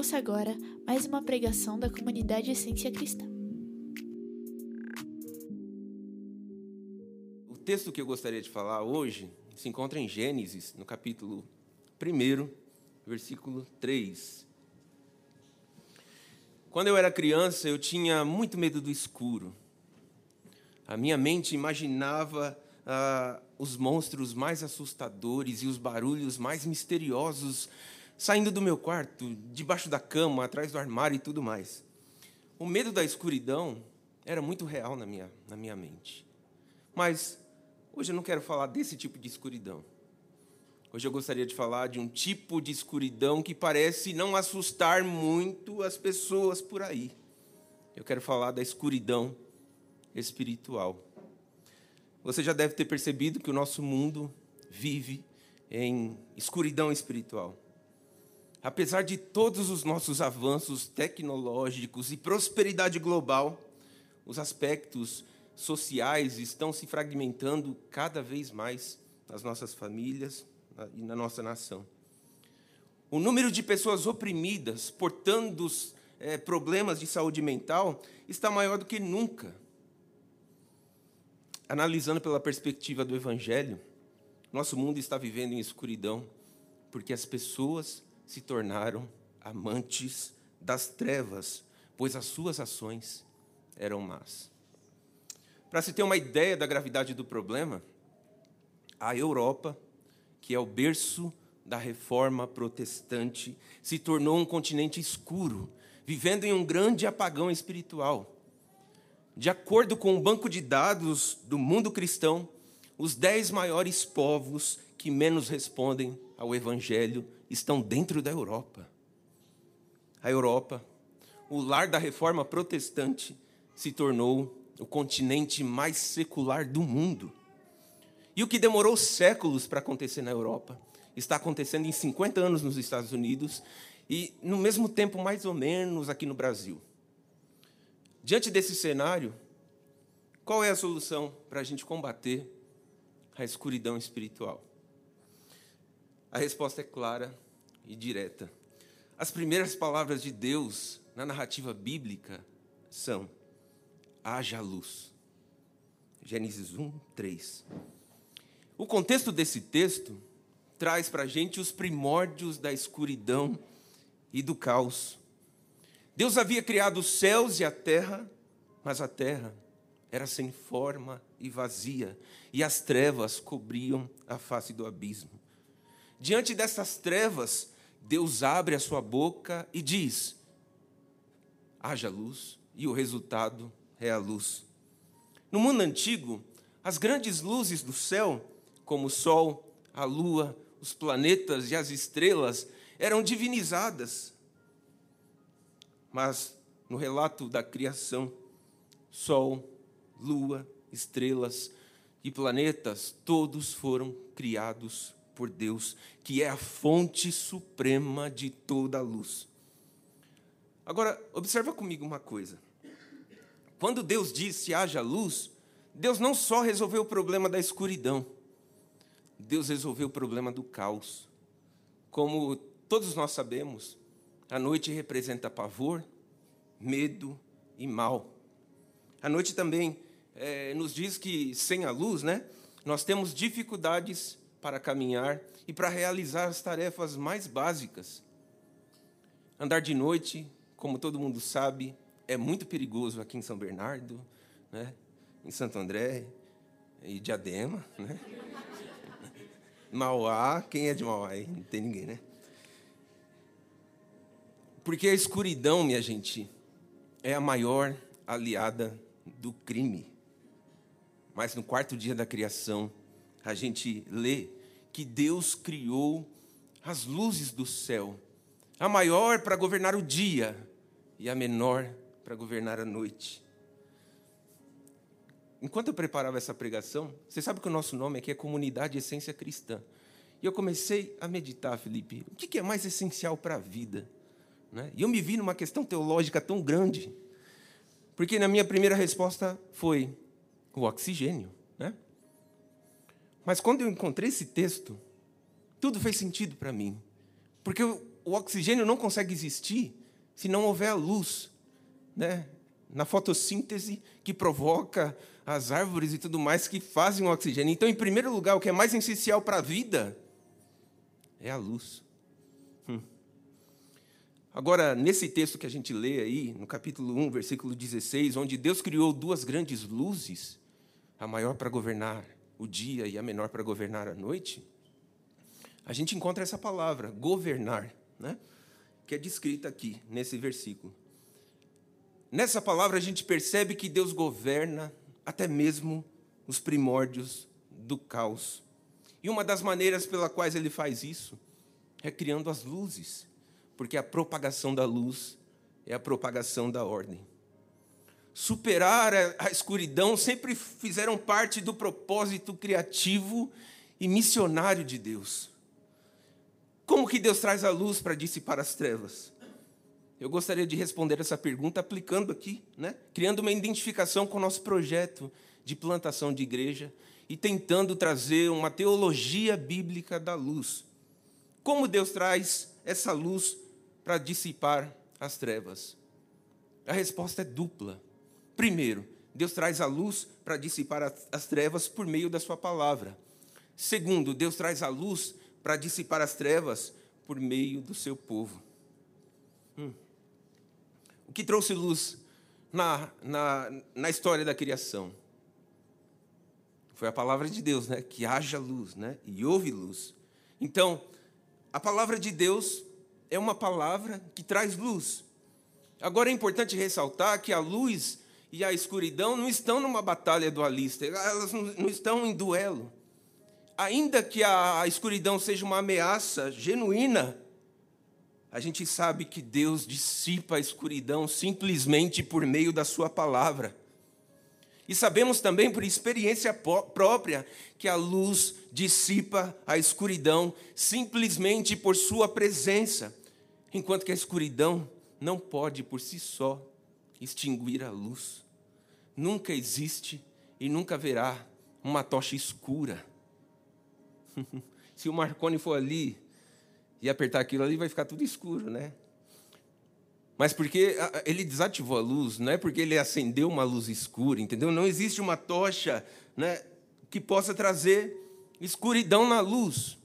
Ouça agora mais uma pregação da comunidade Essência Cristã. O texto que eu gostaria de falar hoje se encontra em Gênesis, no capítulo 1, versículo 3. Quando eu era criança, eu tinha muito medo do escuro. A minha mente imaginava ah, os monstros mais assustadores e os barulhos mais misteriosos saindo do meu quarto, debaixo da cama, atrás do armário e tudo mais. O medo da escuridão era muito real na minha, na minha mente. Mas hoje eu não quero falar desse tipo de escuridão. Hoje eu gostaria de falar de um tipo de escuridão que parece não assustar muito as pessoas por aí. Eu quero falar da escuridão espiritual. Você já deve ter percebido que o nosso mundo vive em escuridão espiritual. Apesar de todos os nossos avanços tecnológicos e prosperidade global, os aspectos sociais estão se fragmentando cada vez mais nas nossas famílias e na nossa nação. O número de pessoas oprimidas, portando é, problemas de saúde mental, está maior do que nunca. Analisando pela perspectiva do Evangelho, nosso mundo está vivendo em escuridão, porque as pessoas se tornaram amantes das trevas, pois as suas ações eram más. Para se ter uma ideia da gravidade do problema, a Europa, que é o berço da reforma protestante, se tornou um continente escuro, vivendo em um grande apagão espiritual. De acordo com o banco de dados do mundo cristão, os dez maiores povos que menos respondem ao Evangelho estão dentro da Europa. A Europa, o lar da reforma protestante, se tornou o continente mais secular do mundo. E o que demorou séculos para acontecer na Europa está acontecendo em 50 anos nos Estados Unidos e, no mesmo tempo, mais ou menos aqui no Brasil. Diante desse cenário, qual é a solução para a gente combater a escuridão espiritual? A resposta é clara e direta. As primeiras palavras de Deus na narrativa bíblica são: haja luz. Gênesis 1, 3. O contexto desse texto traz para a gente os primórdios da escuridão e do caos. Deus havia criado os céus e a terra, mas a terra era sem forma e vazia, e as trevas cobriam a face do abismo. Diante dessas trevas, Deus abre a sua boca e diz: haja luz, e o resultado é a luz. No mundo antigo, as grandes luzes do céu, como o sol, a lua, os planetas e as estrelas, eram divinizadas. Mas no relato da criação, sol, lua, estrelas e planetas, todos foram criados por Deus, que é a fonte suprema de toda a luz. Agora, observa comigo uma coisa. Quando Deus disse haja luz, Deus não só resolveu o problema da escuridão, Deus resolveu o problema do caos. Como todos nós sabemos, a noite representa pavor, medo e mal. A noite também é, nos diz que sem a luz, né, nós temos dificuldades para caminhar e para realizar as tarefas mais básicas. Andar de noite, como todo mundo sabe, é muito perigoso aqui em São Bernardo, né? em Santo André e Diadema. Né? Mauá, quem é de Mauá? Não tem ninguém, né? Porque a escuridão, minha gente, é a maior aliada do crime. Mas no quarto dia da criação, a gente lê que Deus criou as luzes do céu, a maior para governar o dia e a menor para governar a noite. Enquanto eu preparava essa pregação, você sabe que o nosso nome aqui é Comunidade Essência Cristã. E eu comecei a meditar, Felipe, o que é mais essencial para a vida? Né? E eu me vi numa questão teológica tão grande, porque na minha primeira resposta foi o oxigênio. Né? Mas quando eu encontrei esse texto, tudo fez sentido para mim. Porque o oxigênio não consegue existir se não houver a luz, né? Na fotossíntese que provoca as árvores e tudo mais que fazem o oxigênio. Então, em primeiro lugar, o que é mais essencial para a vida é a luz. Hum. Agora, nesse texto que a gente lê aí, no capítulo 1, versículo 16, onde Deus criou duas grandes luzes, a maior para governar o dia e a menor para governar a noite, a gente encontra essa palavra, governar, né? que é descrita aqui, nesse versículo. Nessa palavra, a gente percebe que Deus governa até mesmo os primórdios do caos. E uma das maneiras pela quais ele faz isso é criando as luzes, porque a propagação da luz é a propagação da ordem. Superar a escuridão sempre fizeram parte do propósito criativo e missionário de Deus. Como que Deus traz a luz para dissipar as trevas? Eu gostaria de responder essa pergunta aplicando aqui, né? criando uma identificação com o nosso projeto de plantação de igreja e tentando trazer uma teologia bíblica da luz. Como Deus traz essa luz para dissipar as trevas? A resposta é dupla. Primeiro, Deus traz a luz para dissipar as trevas por meio da Sua palavra. Segundo, Deus traz a luz para dissipar as trevas por meio do seu povo. Hum. O que trouxe luz na, na, na história da criação? Foi a palavra de Deus, né? Que haja luz, né? E houve luz. Então, a palavra de Deus é uma palavra que traz luz. Agora é importante ressaltar que a luz e a escuridão não estão numa batalha dualista, elas não estão em duelo. Ainda que a escuridão seja uma ameaça genuína a gente sabe que Deus dissipa a escuridão simplesmente por meio da Sua palavra. E sabemos também por experiência própria que a luz dissipa a escuridão simplesmente por Sua presença, enquanto que a escuridão não pode por si só extinguir a luz. Nunca existe e nunca haverá uma tocha escura. Se o Marconi for ali e apertar aquilo ali, vai ficar tudo escuro, né? Mas porque ele desativou a luz, não é porque ele acendeu uma luz escura, entendeu? Não existe uma tocha né, que possa trazer escuridão na luz,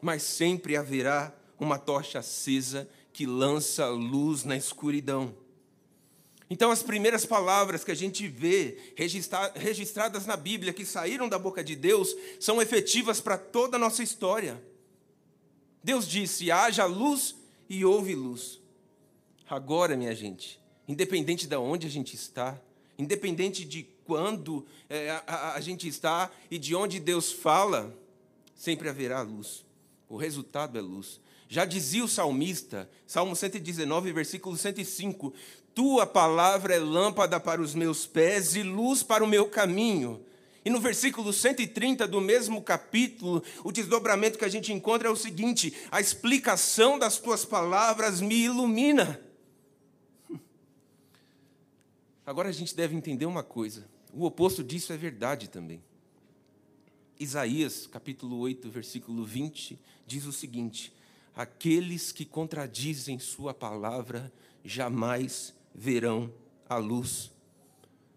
mas sempre haverá uma tocha acesa que lança luz na escuridão. Então, as primeiras palavras que a gente vê registradas na Bíblia, que saíram da boca de Deus, são efetivas para toda a nossa história. Deus disse: haja luz e houve luz. Agora, minha gente, independente de onde a gente está, independente de quando a, a gente está e de onde Deus fala, sempre haverá luz. O resultado é luz. Já dizia o salmista, Salmo 119, versículo 105: Tua palavra é lâmpada para os meus pés e luz para o meu caminho. E no versículo 130 do mesmo capítulo, o desdobramento que a gente encontra é o seguinte: a explicação das tuas palavras me ilumina. Agora a gente deve entender uma coisa: o oposto disso é verdade também. Isaías, capítulo 8, versículo 20, diz o seguinte: Aqueles que contradizem Sua palavra jamais verão a luz.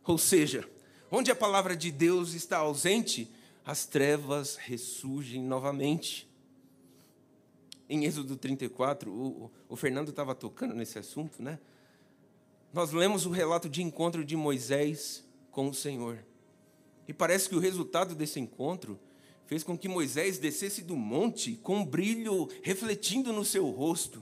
Ou seja, Onde a palavra de Deus está ausente, as trevas ressurgem novamente. Em Êxodo 34, o, o Fernando estava tocando nesse assunto, né? Nós lemos o relato de encontro de Moisés com o Senhor. E parece que o resultado desse encontro fez com que Moisés descesse do monte com um brilho refletindo no seu rosto.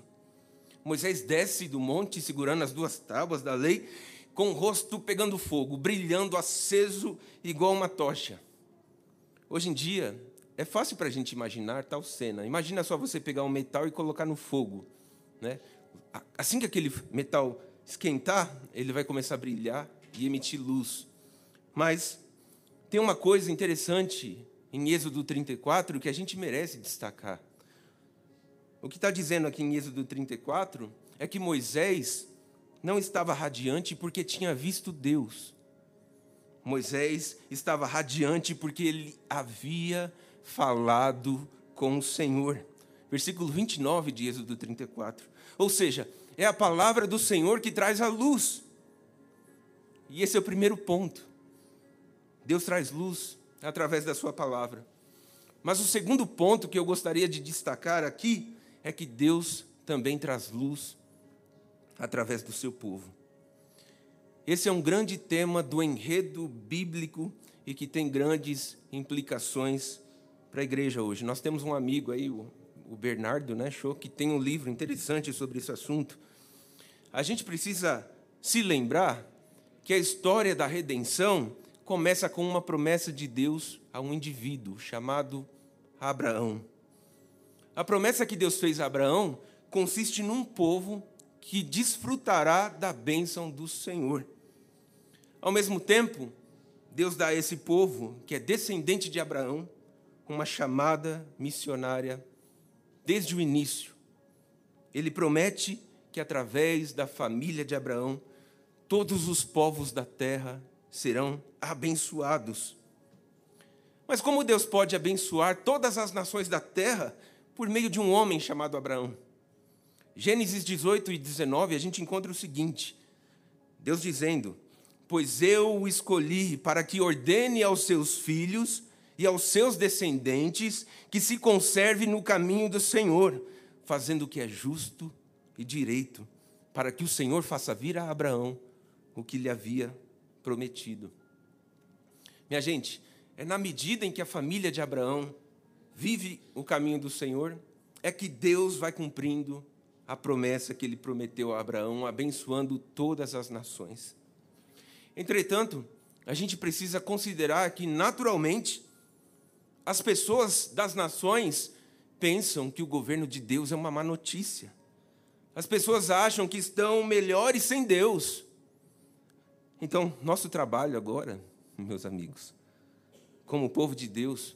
Moisés desce do monte segurando as duas tábuas da lei com o rosto pegando fogo, brilhando aceso igual uma tocha. Hoje em dia, é fácil para a gente imaginar tal cena. Imagina só você pegar um metal e colocar no fogo. Né? Assim que aquele metal esquentar, ele vai começar a brilhar e emitir luz. Mas tem uma coisa interessante em Êxodo 34 que a gente merece destacar. O que está dizendo aqui em Êxodo 34 é que Moisés não estava radiante porque tinha visto Deus. Moisés estava radiante porque ele havia falado com o Senhor. versículo 29 de Êxodo 34. Ou seja, é a palavra do Senhor que traz a luz. E esse é o primeiro ponto. Deus traz luz através da Sua palavra. Mas o segundo ponto que eu gostaria de destacar aqui é que Deus também traz luz através do seu povo. Esse é um grande tema do enredo bíblico e que tem grandes implicações para a igreja hoje. Nós temos um amigo aí, o Bernardo, né, show, que tem um livro interessante sobre esse assunto. A gente precisa se lembrar que a história da redenção começa com uma promessa de Deus a um indivíduo chamado Abraão. A promessa que Deus fez a Abraão consiste num povo que desfrutará da bênção do Senhor. Ao mesmo tempo, Deus dá a esse povo, que é descendente de Abraão, uma chamada missionária desde o início. Ele promete que através da família de Abraão, todos os povos da terra serão abençoados. Mas como Deus pode abençoar todas as nações da terra por meio de um homem chamado Abraão? Gênesis 18 e 19, a gente encontra o seguinte: Deus dizendo: Pois eu o escolhi para que ordene aos seus filhos e aos seus descendentes que se conserve no caminho do Senhor, fazendo o que é justo e direito, para que o Senhor faça vir a Abraão o que lhe havia prometido. Minha gente, é na medida em que a família de Abraão vive o caminho do Senhor, é que Deus vai cumprindo a promessa que ele prometeu a Abraão, abençoando todas as nações. Entretanto, a gente precisa considerar que, naturalmente, as pessoas das nações pensam que o governo de Deus é uma má notícia. As pessoas acham que estão melhores sem Deus. Então, nosso trabalho agora, meus amigos, como povo de Deus,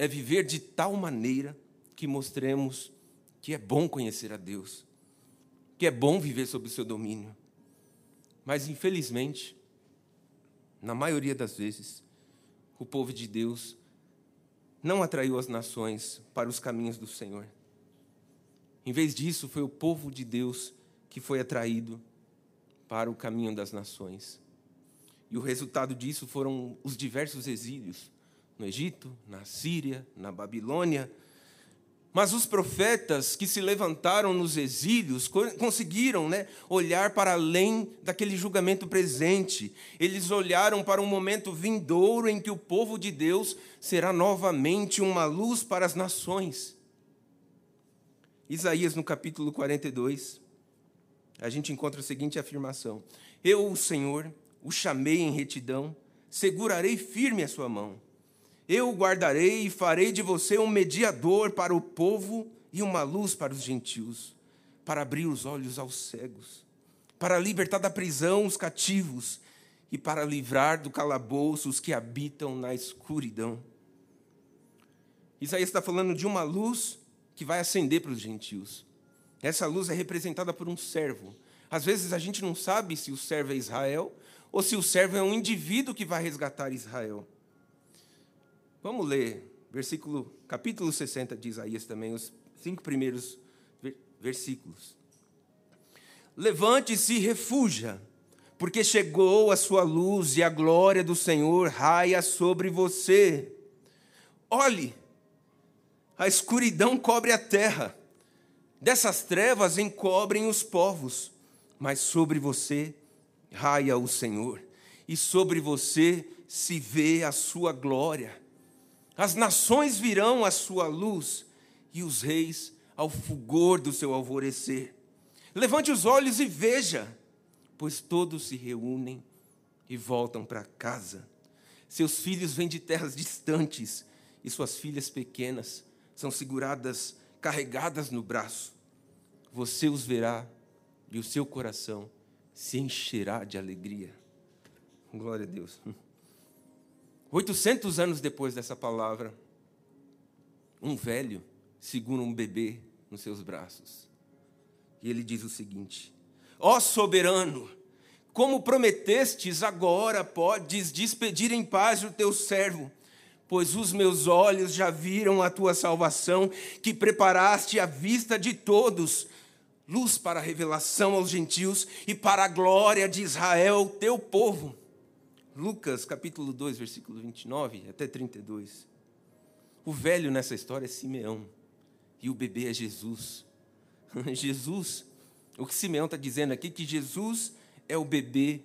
é viver de tal maneira que mostremos que é bom conhecer a Deus, que é bom viver sob o seu domínio. Mas, infelizmente, na maioria das vezes, o povo de Deus não atraiu as nações para os caminhos do Senhor. Em vez disso, foi o povo de Deus que foi atraído para o caminho das nações. E o resultado disso foram os diversos exílios no Egito, na Síria, na Babilônia, mas os profetas que se levantaram nos exílios conseguiram né, olhar para além daquele julgamento presente. Eles olharam para um momento vindouro em que o povo de Deus será novamente uma luz para as nações. Isaías, no capítulo 42, a gente encontra a seguinte afirmação: Eu, o Senhor, o chamei em retidão, segurarei firme a sua mão eu o guardarei e farei de você um mediador para o povo e uma luz para os gentios, para abrir os olhos aos cegos, para libertar da prisão os cativos e para livrar do calabouço os que habitam na escuridão. Isaías está falando de uma luz que vai acender para os gentios. Essa luz é representada por um servo. Às vezes a gente não sabe se o servo é Israel ou se o servo é um indivíduo que vai resgatar Israel. Vamos ler versículo, capítulo 60 de Isaías também, os cinco primeiros versículos. Levante-se e refuja, porque chegou a sua luz e a glória do Senhor raia sobre você. Olhe, a escuridão cobre a terra, dessas trevas encobrem os povos, mas sobre você raia o Senhor, e sobre você se vê a sua glória. As nações virão à sua luz e os reis ao fulgor do seu alvorecer. Levante os olhos e veja, pois todos se reúnem e voltam para casa. Seus filhos vêm de terras distantes e suas filhas pequenas são seguradas, carregadas no braço. Você os verá e o seu coração se encherá de alegria. Glória a Deus. 800 anos depois dessa palavra, um velho segura um bebê nos seus braços. E ele diz o seguinte: Ó oh soberano, como prometestes, agora podes despedir em paz o teu servo, pois os meus olhos já viram a tua salvação, que preparaste à vista de todos, luz para a revelação aos gentios e para a glória de Israel, teu povo. Lucas capítulo 2, versículo 29 até 32. O velho nessa história é Simeão e o bebê é Jesus. Jesus, o que Simeão está dizendo aqui, que Jesus é o bebê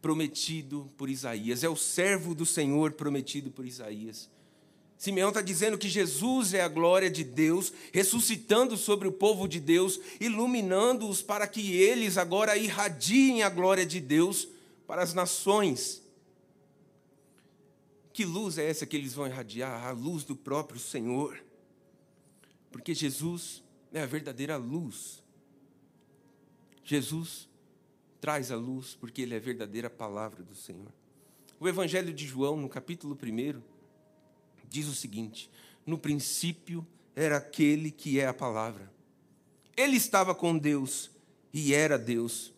prometido por Isaías, é o servo do Senhor prometido por Isaías. Simeão está dizendo que Jesus é a glória de Deus, ressuscitando sobre o povo de Deus, iluminando-os para que eles agora irradiem a glória de Deus para as nações. Que luz é essa que eles vão irradiar? A luz do próprio Senhor. Porque Jesus é a verdadeira luz. Jesus traz a luz, porque ele é a verdadeira palavra do Senhor. O Evangelho de João, no capítulo 1, diz o seguinte: No princípio era aquele que é a palavra. Ele estava com Deus e era Deus.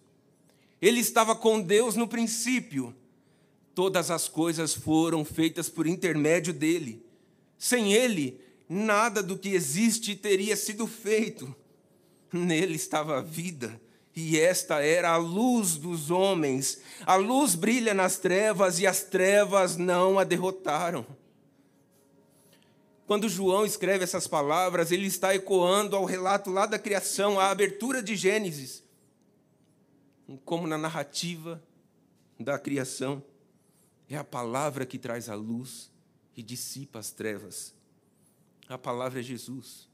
Ele estava com Deus no princípio. Todas as coisas foram feitas por intermédio dele. Sem ele, nada do que existe teria sido feito. Nele estava a vida e esta era a luz dos homens. A luz brilha nas trevas e as trevas não a derrotaram. Quando João escreve essas palavras, ele está ecoando ao relato lá da criação, à abertura de Gênesis. Como na narrativa da criação, é a palavra que traz a luz e dissipa as trevas. A palavra é Jesus.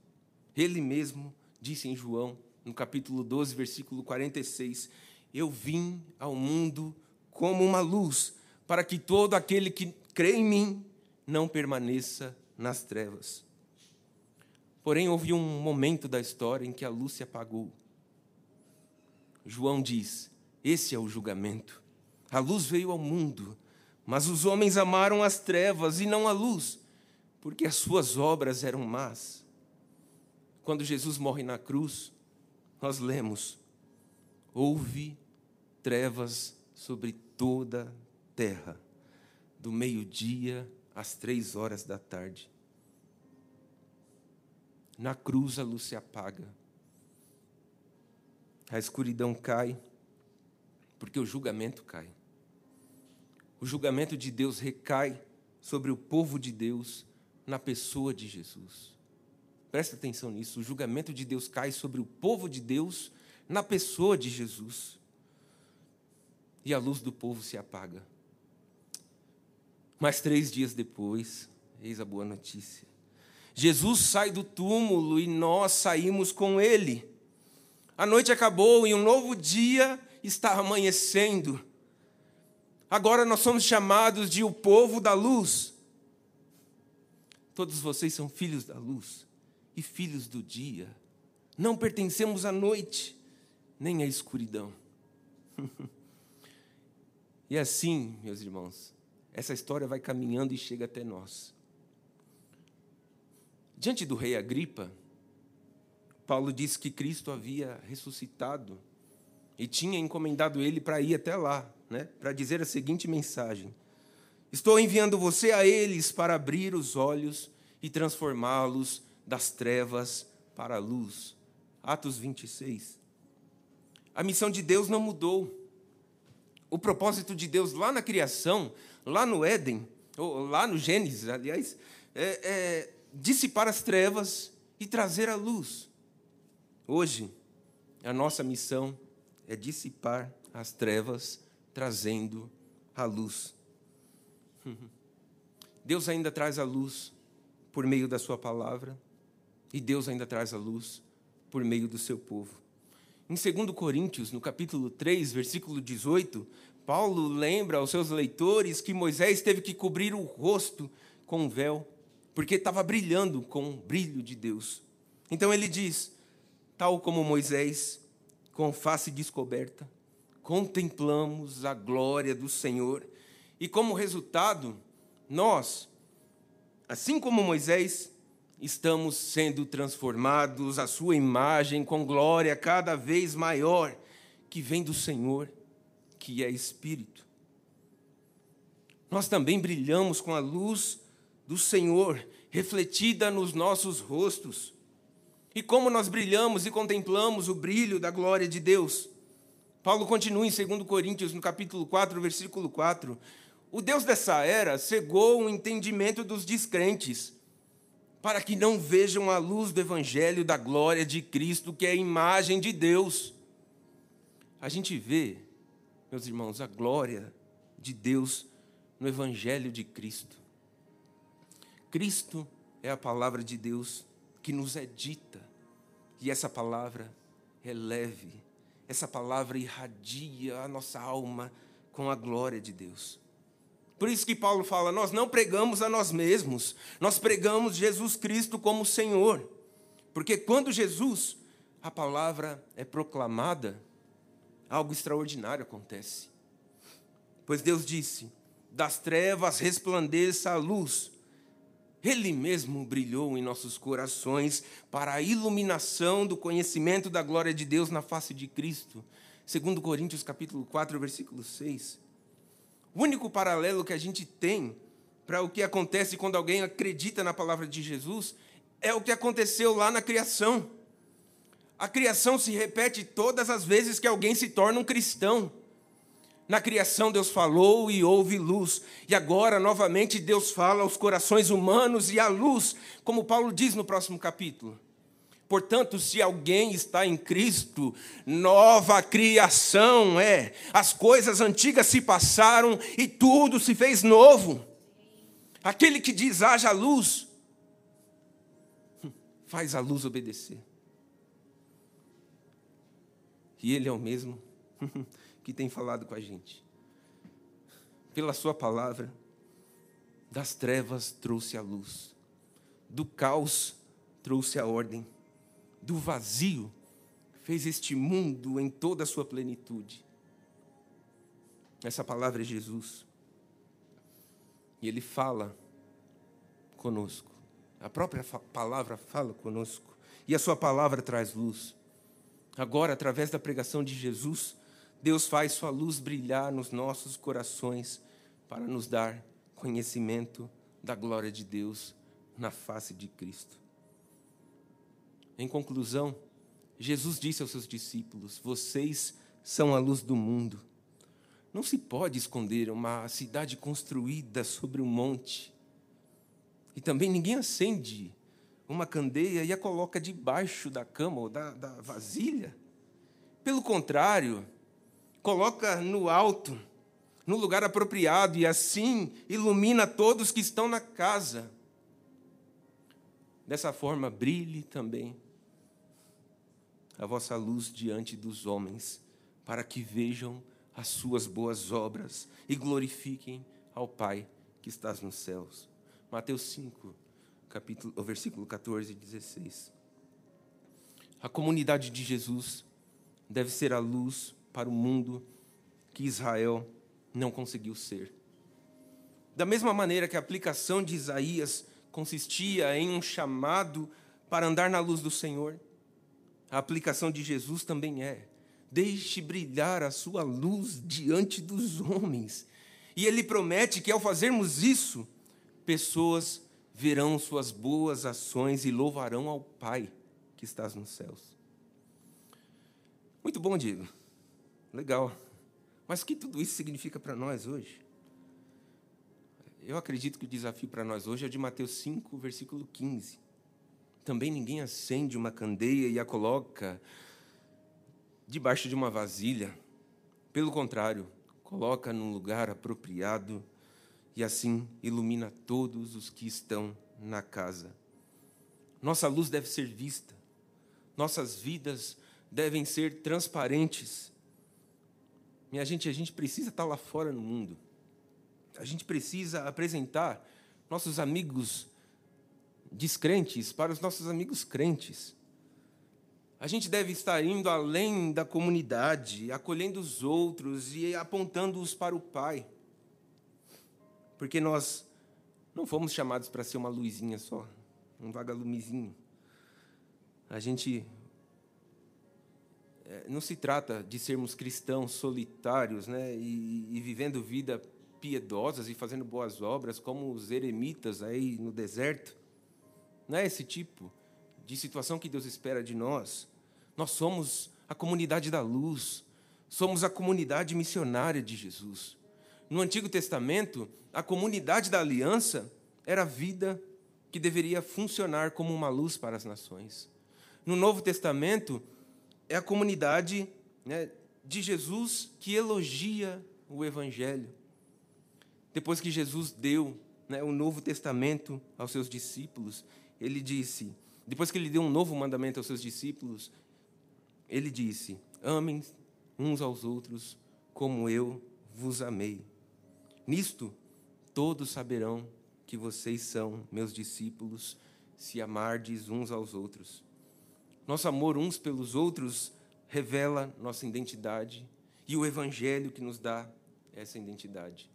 Ele mesmo disse em João no capítulo 12, versículo 46, eu vim ao mundo como uma luz, para que todo aquele que crê em mim não permaneça nas trevas. Porém, houve um momento da história em que a luz se apagou. João diz: esse é o julgamento. A luz veio ao mundo, mas os homens amaram as trevas e não a luz, porque as suas obras eram más. Quando Jesus morre na cruz, nós lemos: houve trevas sobre toda a terra, do meio-dia às três horas da tarde. Na cruz a luz se apaga, a escuridão cai, porque o julgamento cai. O julgamento de Deus recai sobre o povo de Deus na pessoa de Jesus. Presta atenção nisso. O julgamento de Deus cai sobre o povo de Deus na pessoa de Jesus. E a luz do povo se apaga. Mas três dias depois, eis a boa notícia. Jesus sai do túmulo e nós saímos com ele. A noite acabou e um novo dia está amanhecendo. Agora nós somos chamados de o povo da luz. Todos vocês são filhos da luz e filhos do dia. Não pertencemos à noite, nem à escuridão. e assim, meus irmãos, essa história vai caminhando e chega até nós. Diante do rei Agripa, Paulo disse que Cristo havia ressuscitado e tinha encomendado ele para ir até lá, né, para dizer a seguinte mensagem: Estou enviando você a eles para abrir os olhos e transformá-los das trevas para a luz. Atos 26. A missão de Deus não mudou. O propósito de Deus lá na criação, lá no Éden, ou lá no Gênesis, aliás, é, é dissipar as trevas e trazer a luz. Hoje, a nossa missão é dissipar as trevas, trazendo a luz. Deus ainda traz a luz por meio da Sua palavra e Deus ainda traz a luz por meio do seu povo. Em 2 Coríntios, no capítulo 3, versículo 18, Paulo lembra aos seus leitores que Moisés teve que cobrir o rosto com um véu, porque estava brilhando com o brilho de Deus. Então ele diz: tal como Moisés, com face descoberta, contemplamos a glória do Senhor, e como resultado, nós, assim como Moisés, estamos sendo transformados à sua imagem com glória cada vez maior que vem do Senhor, que é Espírito. Nós também brilhamos com a luz do Senhor refletida nos nossos rostos. E como nós brilhamos e contemplamos o brilho da glória de Deus. Paulo continua em 2 Coríntios, no capítulo 4, versículo 4. O Deus dessa era cegou o entendimento dos descrentes, para que não vejam a luz do evangelho da glória de Cristo, que é a imagem de Deus. A gente vê, meus irmãos, a glória de Deus no evangelho de Cristo. Cristo é a palavra de Deus que nos é dita, e essa palavra é leve, essa palavra irradia a nossa alma com a glória de Deus. Por isso que Paulo fala: nós não pregamos a nós mesmos, nós pregamos Jesus Cristo como Senhor. Porque quando Jesus, a palavra é proclamada, algo extraordinário acontece. Pois Deus disse: das trevas resplandeça a luz. Ele mesmo brilhou em nossos corações para a iluminação do conhecimento da glória de Deus na face de Cristo. Segundo Coríntios capítulo 4, versículo 6. O único paralelo que a gente tem para o que acontece quando alguém acredita na palavra de Jesus é o que aconteceu lá na criação. A criação se repete todas as vezes que alguém se torna um cristão. Na criação, Deus falou e houve luz. E agora, novamente, Deus fala aos corações humanos e à luz, como Paulo diz no próximo capítulo. Portanto, se alguém está em Cristo, nova criação é. As coisas antigas se passaram e tudo se fez novo. Aquele que diz haja luz, faz a luz obedecer. E ele é o mesmo que tem falado com a gente. Pela Sua palavra, das trevas trouxe a luz, do caos trouxe a ordem, do vazio fez este mundo em toda a sua plenitude. Essa palavra é Jesus. E Ele fala conosco. A própria palavra fala conosco. E a Sua palavra traz luz. Agora, através da pregação de Jesus, Deus faz sua luz brilhar nos nossos corações para nos dar conhecimento da glória de Deus na face de Cristo. Em conclusão, Jesus disse aos seus discípulos: Vocês são a luz do mundo. Não se pode esconder uma cidade construída sobre um monte. E também ninguém acende uma candeia e a coloca debaixo da cama ou da, da vasilha. Pelo contrário, coloca no alto, no lugar apropriado, e assim ilumina todos que estão na casa. Dessa forma, brilhe também a vossa luz diante dos homens, para que vejam as suas boas obras e glorifiquem ao Pai que estás nos céus. Mateus 5, capítulo, versículo 14 e 16. A comunidade de Jesus deve ser a luz para o mundo que Israel não conseguiu ser. Da mesma maneira que a aplicação de Isaías consistia em um chamado para andar na luz do Senhor, a aplicação de Jesus também é: deixe brilhar a sua luz diante dos homens. E ele promete que ao fazermos isso, pessoas verão suas boas ações e louvarão ao Pai que estás nos céus. Muito bom, Diego. Legal. Mas o que tudo isso significa para nós hoje? Eu acredito que o desafio para nós hoje é de Mateus 5, versículo 15. Também ninguém acende uma candeia e a coloca debaixo de uma vasilha. Pelo contrário, coloca num lugar apropriado e assim ilumina todos os que estão na casa. Nossa luz deve ser vista, nossas vidas devem ser transparentes minha gente, a gente precisa estar lá fora no mundo. A gente precisa apresentar nossos amigos descrentes para os nossos amigos crentes. A gente deve estar indo além da comunidade, acolhendo os outros e apontando-os para o Pai. Porque nós não fomos chamados para ser uma luzinha só, um vagalumezinho. A gente não se trata de sermos cristãos solitários né, e, e vivendo vida piedosas e fazendo boas obras, como os eremitas aí no deserto. Não é esse tipo de situação que Deus espera de nós. Nós somos a comunidade da luz, somos a comunidade missionária de Jesus. No Antigo Testamento, a comunidade da aliança era a vida que deveria funcionar como uma luz para as nações. No Novo Testamento, é a comunidade né, de Jesus que elogia o Evangelho. Depois que Jesus deu né, o Novo Testamento aos seus discípulos, ele disse, depois que ele deu um novo mandamento aos seus discípulos, ele disse: Amem uns aos outros como eu vos amei. Nisto todos saberão que vocês são meus discípulos, se amardes uns aos outros. Nosso amor uns pelos outros revela nossa identidade e o evangelho que nos dá essa identidade.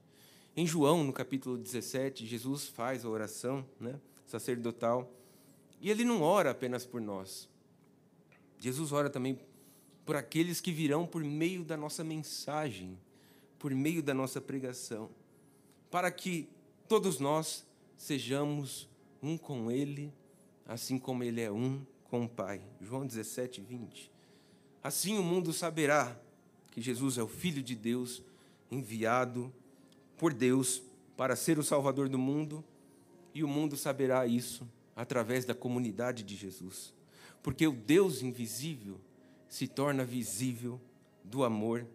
Em João, no capítulo 17, Jesus faz a oração né, sacerdotal e ele não ora apenas por nós. Jesus ora também por aqueles que virão por meio da nossa mensagem, por meio da nossa pregação, para que todos nós sejamos um com Ele, assim como Ele é um com o Pai. João 17, 20. Assim o mundo saberá que Jesus é o Filho de Deus, enviado por Deus para ser o Salvador do mundo, e o mundo saberá isso através da comunidade de Jesus. Porque o Deus invisível se torna visível do amor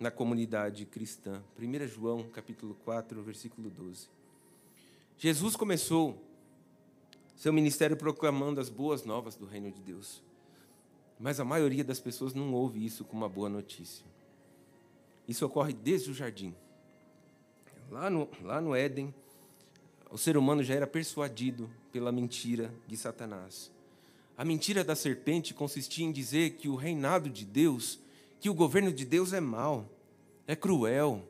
na comunidade cristã. 1 João, capítulo 4, versículo 12. Jesus começou seu ministério proclamando as boas novas do reino de Deus. Mas a maioria das pessoas não ouve isso como uma boa notícia. Isso ocorre desde o jardim. Lá no, lá no Éden, o ser humano já era persuadido pela mentira de Satanás. A mentira da serpente consistia em dizer que o reinado de Deus, que o governo de Deus é mau, é cruel,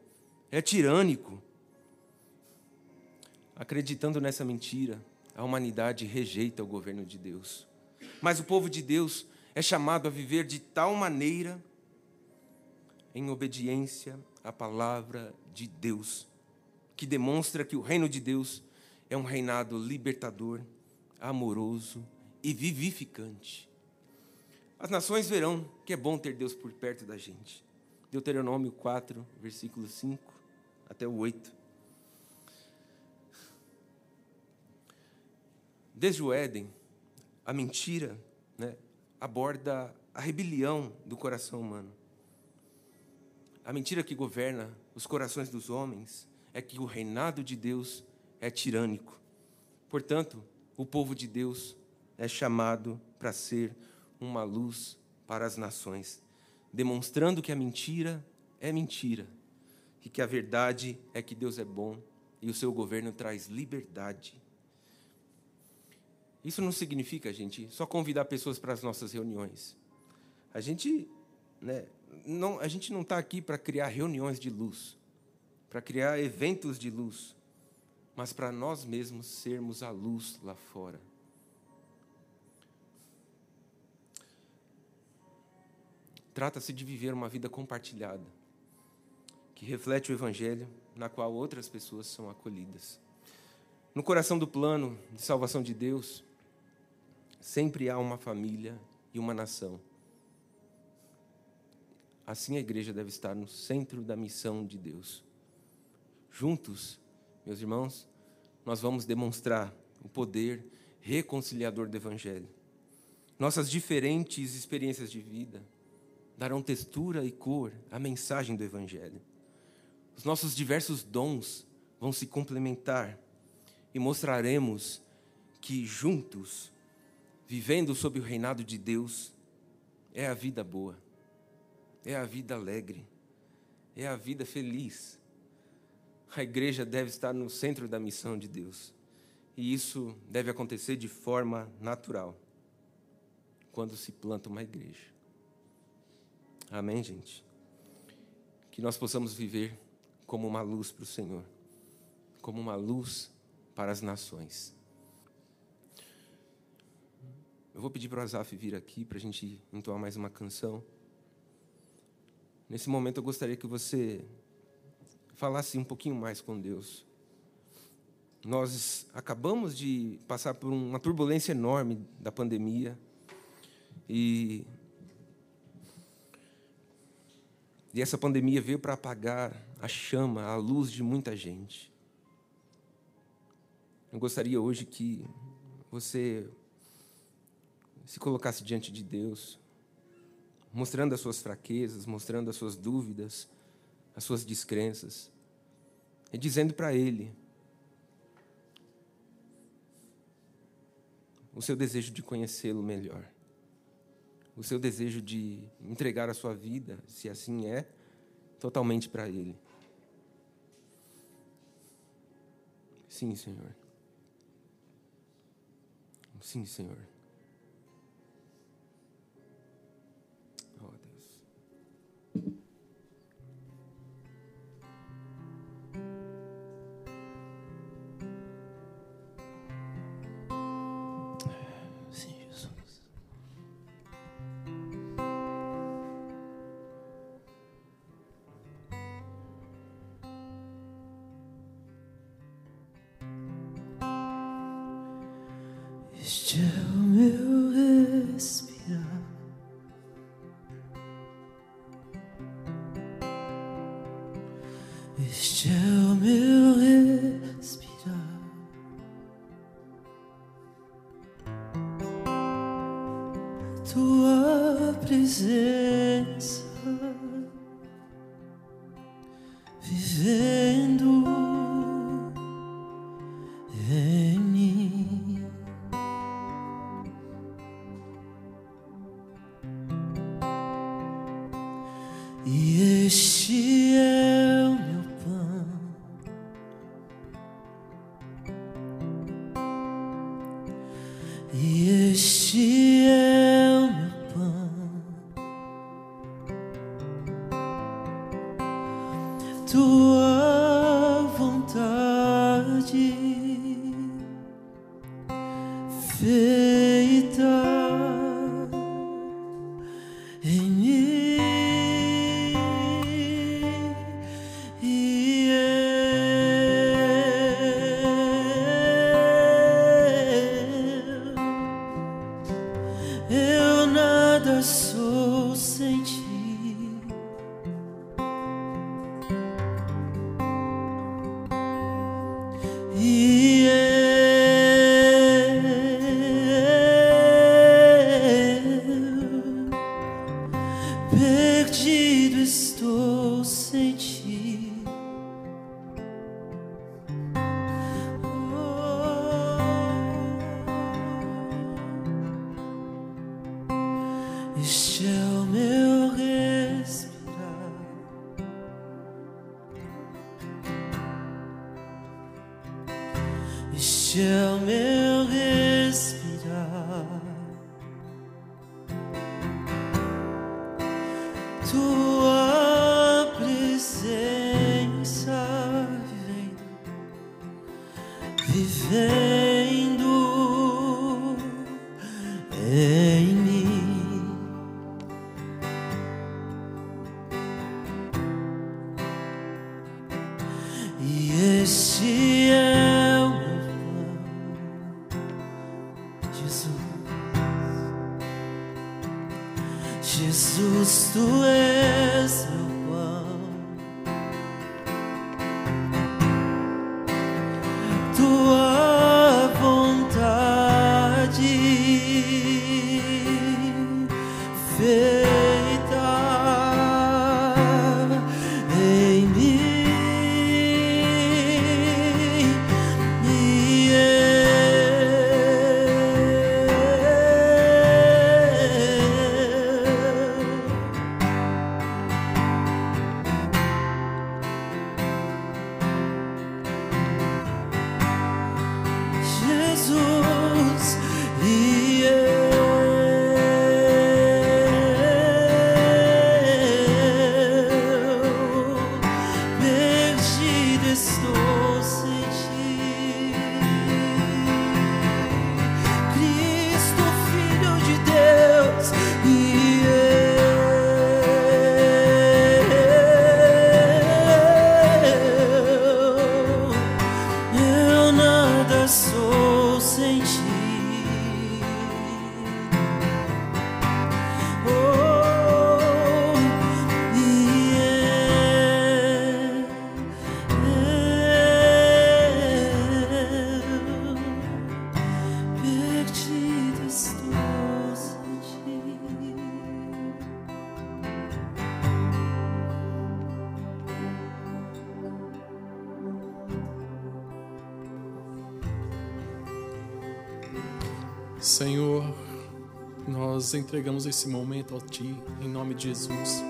é tirânico. Acreditando nessa mentira, a humanidade rejeita o governo de Deus. Mas o povo de Deus é chamado a viver de tal maneira, em obediência à palavra de Deus, que demonstra que o reino de Deus é um reinado libertador, amoroso e vivificante. As nações verão que é bom ter Deus por perto da gente. Deuteronômio 4, versículo 5 até o 8. Desde o Éden, a mentira né, aborda a rebelião do coração humano. A mentira que governa os corações dos homens é que o reinado de Deus é tirânico. Portanto, o povo de Deus é chamado para ser uma luz para as nações, demonstrando que a mentira é mentira e que a verdade é que Deus é bom e o seu governo traz liberdade isso não significa, gente, só convidar pessoas para as nossas reuniões. A gente, né, não, a gente não está aqui para criar reuniões de luz, para criar eventos de luz, mas para nós mesmos sermos a luz lá fora. Trata-se de viver uma vida compartilhada, que reflete o Evangelho, na qual outras pessoas são acolhidas. No coração do plano de salvação de Deus, sempre há uma família e uma nação. Assim a igreja deve estar no centro da missão de Deus. Juntos, meus irmãos, nós vamos demonstrar o poder reconciliador do Evangelho. Nossas diferentes experiências de vida darão textura e cor à mensagem do Evangelho. Os nossos diversos dons vão se complementar e mostraremos que juntos vivendo sob o reinado de Deus, é a vida boa, é a vida alegre, é a vida feliz. A igreja deve estar no centro da missão de Deus. E isso deve acontecer de forma natural, quando se planta uma igreja. Amém, gente? Que nós possamos viver como uma luz para o Senhor, como uma luz para as nações. Eu vou pedir para o Azaf vir aqui para a gente entoar mais uma canção. Nesse momento eu gostaria que você falasse um pouquinho mais com Deus. Nós acabamos de passar por uma turbulência enorme da pandemia e e essa pandemia veio para apagar a chama, a luz de muita gente. Eu gostaria hoje que você se colocasse diante de Deus, mostrando as suas fraquezas, mostrando as suas dúvidas, as suas descrenças, e dizendo para Ele o seu desejo de conhecê-lo melhor, o seu desejo de entregar a sua vida, se assim é, totalmente para Ele. Sim, Senhor. Sim, Senhor. Still. to meu respirar. Tu Senhor, nós entregamos esse momento a Ti, em nome de Jesus.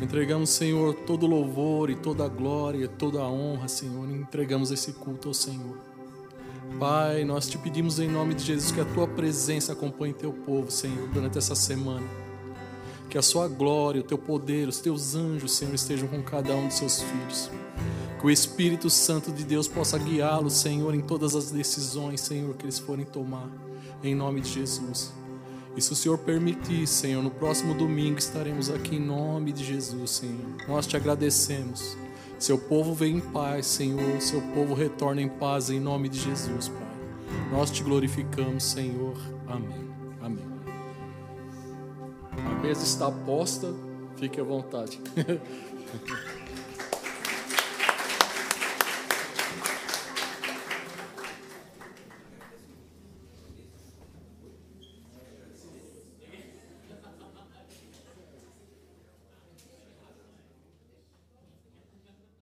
Entregamos, Senhor, todo louvor e toda glória, toda honra, Senhor. Entregamos esse culto ao Senhor. Pai, nós te pedimos em nome de Jesus que a tua presença acompanhe teu povo, Senhor, durante essa semana. Que a sua glória, o teu poder, os teus anjos, Senhor, estejam com cada um de seus filhos. Que o Espírito Santo de Deus possa guiá-los, Senhor, em todas as decisões, Senhor, que eles forem tomar, em nome de Jesus. E se o Senhor permitir, Senhor, no próximo domingo estaremos aqui em nome de Jesus, Senhor. Nós te agradecemos. Seu povo vem em paz, Senhor. Seu povo retorna em paz em nome de Jesus, Pai. Nós te glorificamos, Senhor. Amém. Amém. A mesa está posta. Fique à vontade.